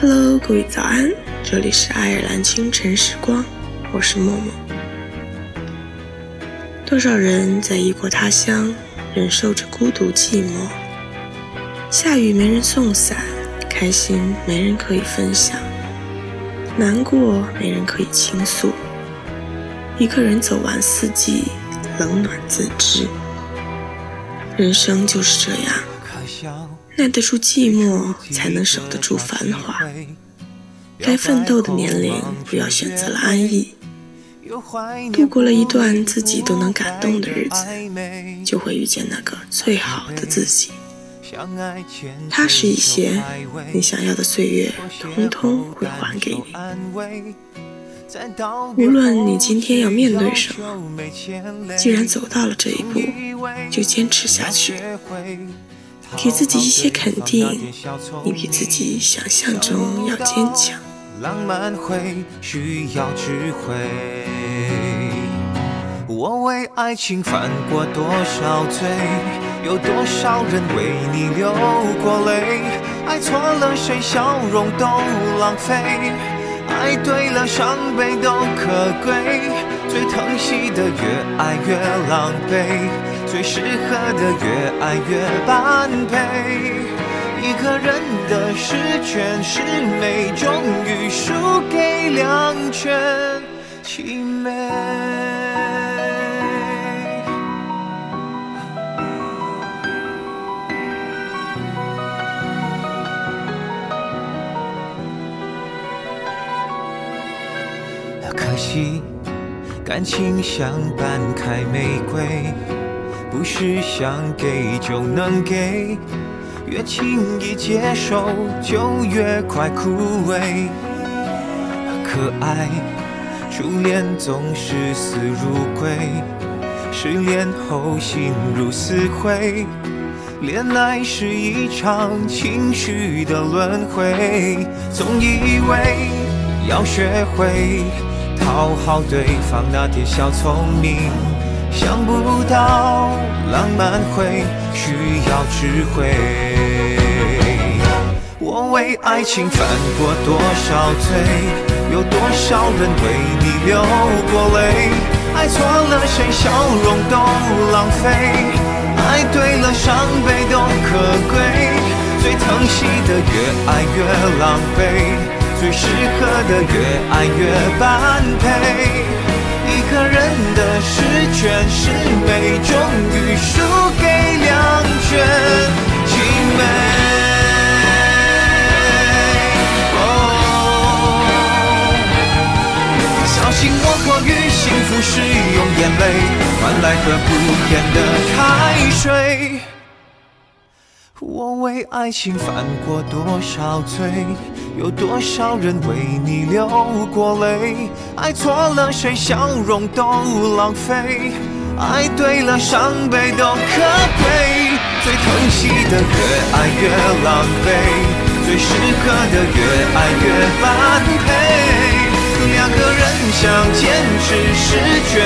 Hello，各位早安，这里是爱尔兰清晨时光，我是默默。多少人在异国他乡忍受着孤独寂寞，下雨没人送伞，开心没人可以分享，难过没人可以倾诉，一个人走完四季，冷暖自知。人生就是这样。耐得住寂寞，才能守得住繁华。该奋斗的年龄，不要选择了安逸。度过了一段自己都能感动的日子，就会遇见那个最好的自己。踏实一些，你想要的岁月，通通会还给你。无论你今天要面对什么，既然走到了这一步，就坚持下去。给自己一些肯定，你比自己想象中要坚强。浪漫会需要智慧。我为爱情犯过多少罪？有多少人为你流过泪？爱错了谁，笑容都浪费；爱对了，伤悲都可贵。最疼惜的，越爱越狼狈。最适合的越爱越般配，一个人的十全十美，终于输给两全其美。可惜，感情像半开玫瑰。不是想给就能给，越轻易接受就越快枯萎。可爱初恋总是死如归，失恋后心如死灰。恋爱是一场情绪的轮回，总以为要学会讨好对方那点小聪明。想不到浪漫会需要智慧。我为爱情犯过多少罪？有多少人为你流过泪？爱错了谁，笑容都浪费；爱对了，伤悲都可贵。最疼惜的越爱越狼狈，最适合的越爱越般配。一个人的十全十美，终于输给两全其美。小心我过于幸福是用眼泪换来喝不甜的开水。我为爱情犯过多少罪？有多少人为你流过泪？爱错了谁，笑容都浪费；爱对了，伤悲都可贵。最疼惜的越爱越狼狈，最适合的越爱越般配。两个人想坚持十全